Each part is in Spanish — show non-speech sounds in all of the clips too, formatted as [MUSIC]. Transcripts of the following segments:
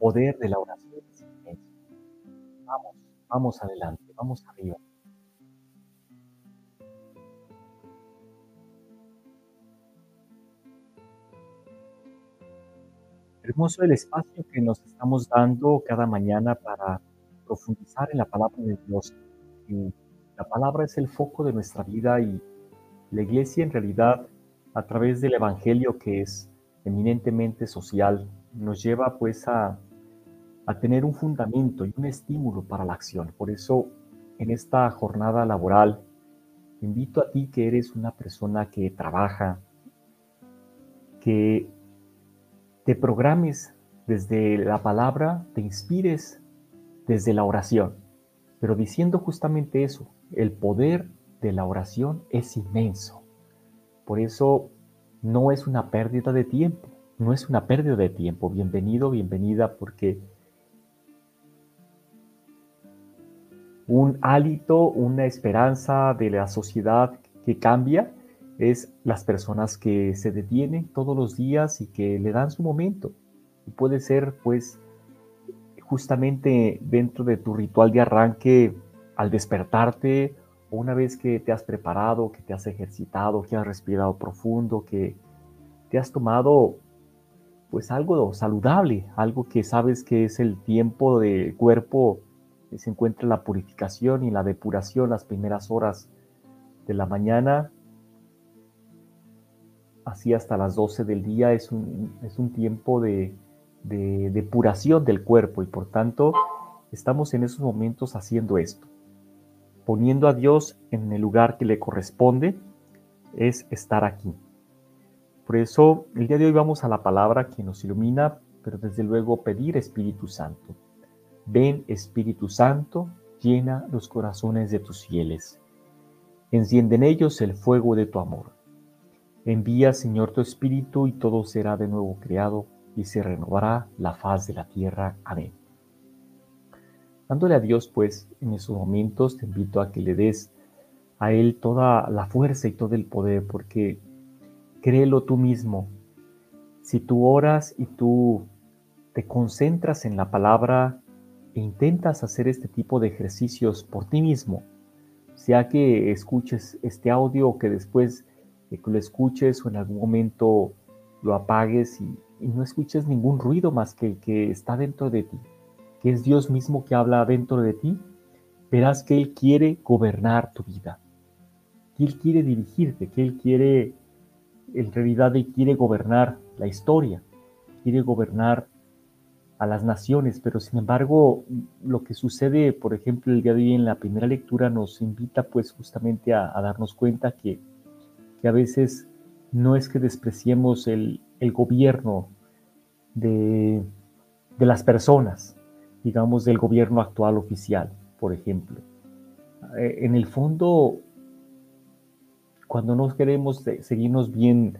poder de la oración. Vamos, vamos adelante, vamos arriba. Hermoso el espacio que nos estamos dando cada mañana para profundizar en la palabra de Dios. Y la palabra es el foco de nuestra vida y la iglesia en realidad a través del Evangelio que es eminentemente social, nos lleva pues a, tener un fundamento y un estímulo para la acción. Por eso en esta jornada laboral invito a ti que eres una persona que trabaja, que te programes desde la palabra, te inspires desde la oración, pero diciendo justamente eso, el poder de la oración es inmenso. Por eso no es una pérdida de tiempo, no es una pérdida de tiempo. Bienvenido, bienvenida, porque un hálito, una esperanza de la sociedad que cambia es las personas que se detienen todos los días y que le dan su momento. Y puede ser, pues, justamente dentro de tu ritual de arranque al despertarte o una vez que te has preparado, que te has ejercitado, que has respirado profundo, que te has tomado pues algo saludable, algo que sabes que es el tiempo del cuerpo se encuentra la purificación y la depuración las primeras horas de la mañana, así hasta las 12 del día es un, es un tiempo de, de depuración del cuerpo y por tanto estamos en esos momentos haciendo esto, poniendo a Dios en el lugar que le corresponde, es estar aquí. Por eso, el día de hoy vamos a la palabra que nos ilumina, pero desde luego pedir Espíritu Santo. Ven Espíritu Santo, llena los corazones de tus fieles. Enciende en ellos el fuego de tu amor. Envía, Señor, tu Espíritu y todo será de nuevo creado y se renovará la faz de la tierra. Amén. Dándole a Dios, pues, en esos momentos te invito a que le des a Él toda la fuerza y todo el poder, porque Créelo tú mismo. Si tú oras y tú te concentras en la palabra intentas hacer este tipo de ejercicios por ti mismo, sea que escuches este audio o que después de que lo escuches o en algún momento lo apagues y, no escuches ningún ruido más que el que está dentro de ti, que es Dios mismo que habla dentro de ti, verás que Él quiere gobernar tu vida, que Él quiere dirigirte, que Él quiere en realidad Él quiere gobernar la historia, quiere gobernar a las naciones, pero sin embargo lo que sucede, por ejemplo, el día de hoy en la primera lectura nos invita pues justamente a, darnos cuenta que, a veces no es que despreciemos el, gobierno de, de las personas, digamos del gobierno actual oficial, por ejemplo. Eh, en el fondo cuando no queremos seguirnos bien,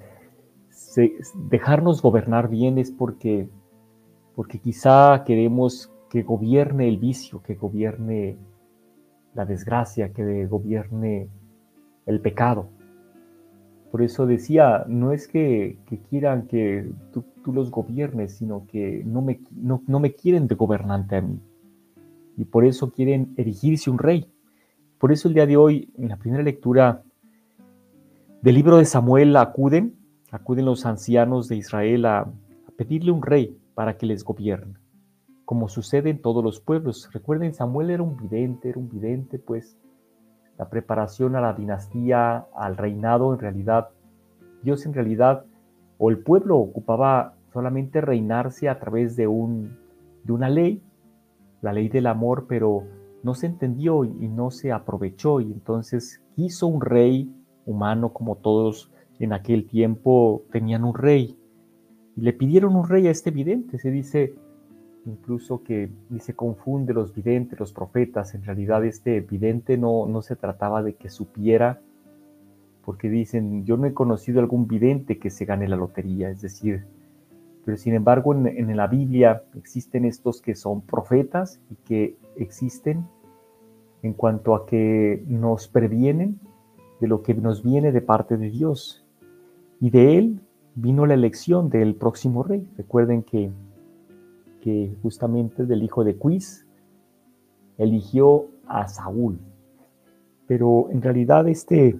dejarnos gobernar bien es porque, porque quizá queremos que gobierne el vicio, que gobierne la desgracia, que gobierne el pecado. Por eso decía, no es que, quieran que tú, los gobiernes, sino que no me, quieren de gobernante a mí. Y por eso quieren erigirse un rey. Por eso el día de hoy, en la primera lectura, del libro de Samuel acuden, acuden los ancianos de Israel a, pedirle un rey para que les gobierne, como sucede en todos los pueblos. Recuerden, Samuel era un vidente, era un vidente, pues la preparación a la dinastía, al reinado, en realidad, Dios en realidad, o el pueblo ocupaba solamente reinarse a través de, un, de una ley, la ley del amor, pero no se entendió y no se aprovechó y entonces quiso un rey humano como todos en aquel tiempo tenían un rey. Y le pidieron un rey a este vidente. Se dice, incluso que se confunde los videntes, los profetas. En realidad este vidente no, no se trataba de que supiera, porque dicen, yo no he conocido algún vidente que se gane la lotería, es decir, pero sin embargo en, en la Biblia existen estos que son profetas y que existen en cuanto a que nos previenen de lo que nos viene de parte de Dios. Y de él vino la elección del próximo rey. Recuerden que que justamente del hijo de Quis eligió a Saúl. Pero en realidad este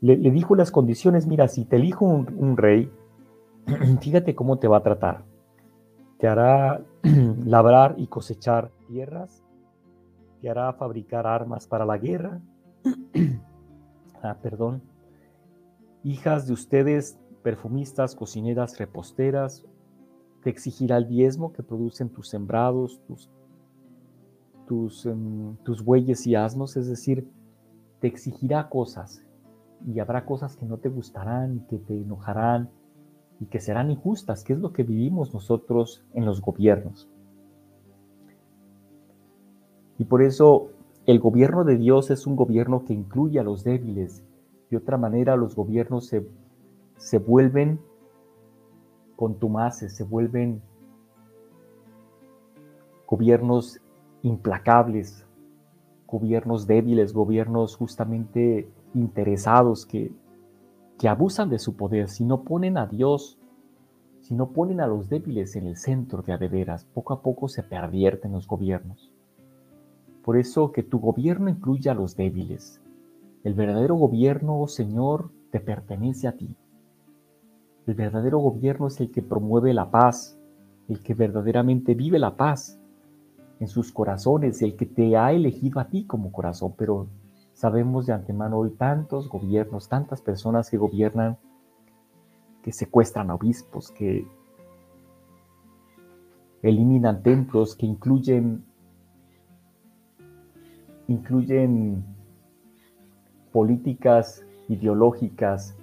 le, dijo las condiciones, mira, si te elijo un, rey, [CLEARS THROAT] fíjate cómo te va a tratar. Te hará [CLEARS THROAT] labrar y cosechar tierras, te hará fabricar armas para la guerra. [CLEARS THROAT] ah, perdón. Hijas de ustedes, perfumistas, cocineras, reposteras, te exigirá el diezmo que producen tus sembrados, tus, em, tus bueyes y asnos, es decir, te exigirá cosas y habrá cosas que no te gustarán y que te enojarán y que serán injustas, que es lo que vivimos nosotros en los gobiernos. Y por eso el gobierno de Dios es un gobierno que incluye a los débiles. De otra manera, los gobiernos se, se vuelven contumaces, se vuelven gobiernos implacables, gobiernos débiles, gobiernos justamente interesados que, que abusan de su poder. Si no ponen a Dios, si no ponen a los débiles en el centro de adeveras, poco a poco se pervierten los gobiernos. Por eso que tu gobierno incluya a los débiles. El verdadero gobierno, oh Señor, te pertenece a ti. El verdadero gobierno es el que promueve la paz, el que verdaderamente vive la paz en sus corazones, el que te ha elegido a ti como corazón. Pero sabemos de antemano hoy tantos gobiernos, tantas personas que gobiernan, que secuestran obispos, que eliminan templos, que incluyen, incluyen políticas ideológicas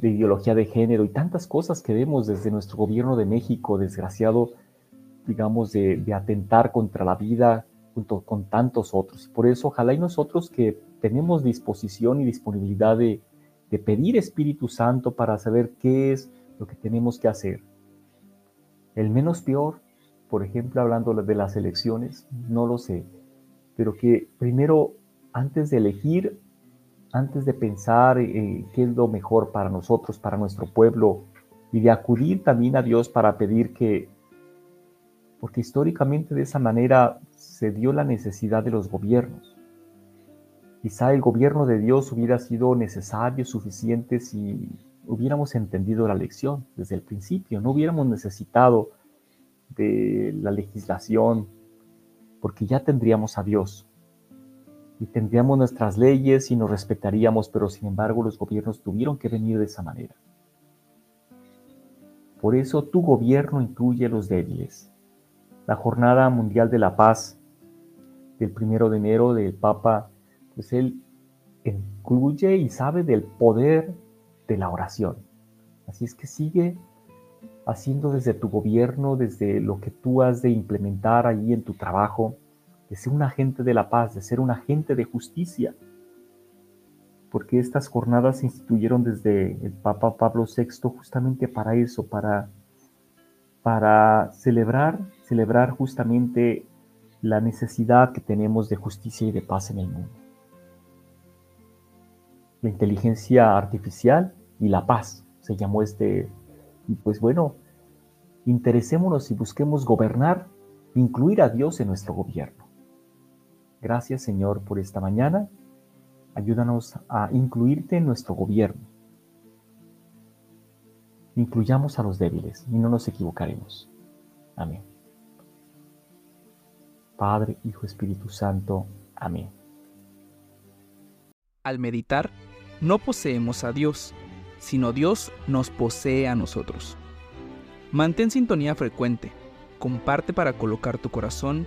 de ideología de género y tantas cosas que vemos desde nuestro gobierno de México, desgraciado, digamos, de, atentar contra la vida junto con tantos otros. Por eso, ojalá y nosotros que tenemos disposición y disponibilidad de, de pedir Espíritu Santo para saber qué es lo que tenemos que hacer. El menos peor, por ejemplo, hablando de las elecciones, no lo sé, pero que primero, antes de elegir, antes de pensar eh, qué es lo mejor para nosotros, para nuestro pueblo, y de acudir también a Dios para pedir que, porque históricamente de esa manera se dio la necesidad de los gobiernos. Quizá el gobierno de Dios hubiera sido necesario, suficiente si hubiéramos entendido la lección desde el principio, no hubiéramos necesitado de la legislación, porque ya tendríamos a Dios y tendríamos nuestras leyes y nos respetaríamos, pero sin embargo los gobiernos tuvieron que venir de esa manera. Por eso tu gobierno incluye los débiles. La Jornada Mundial de la Paz del primero de enero del Papa, pues él incluye y sabe del poder de la oración. Así es que sigue haciendo desde tu gobierno, desde lo que tú has de implementar ahí en tu trabajo, de ser un agente de la paz, de ser un agente de justicia. Porque estas jornadas se instituyeron desde el Papa Pablo VI justamente para eso, para, para celebrar, celebrar justamente la necesidad que tenemos de justicia y de paz en el mundo. La inteligencia artificial y la paz se llamó este. Y pues bueno, interesémonos y busquemos gobernar, incluir a Dios en nuestro gobierno. Gracias Señor por esta mañana. Ayúdanos a incluirte en nuestro gobierno. Incluyamos a los débiles y no nos equivocaremos. Amén. Padre, Hijo, Espíritu Santo. Amén. Al meditar, no poseemos a Dios, sino Dios nos posee a nosotros. Mantén sintonía frecuente. Comparte para colocar tu corazón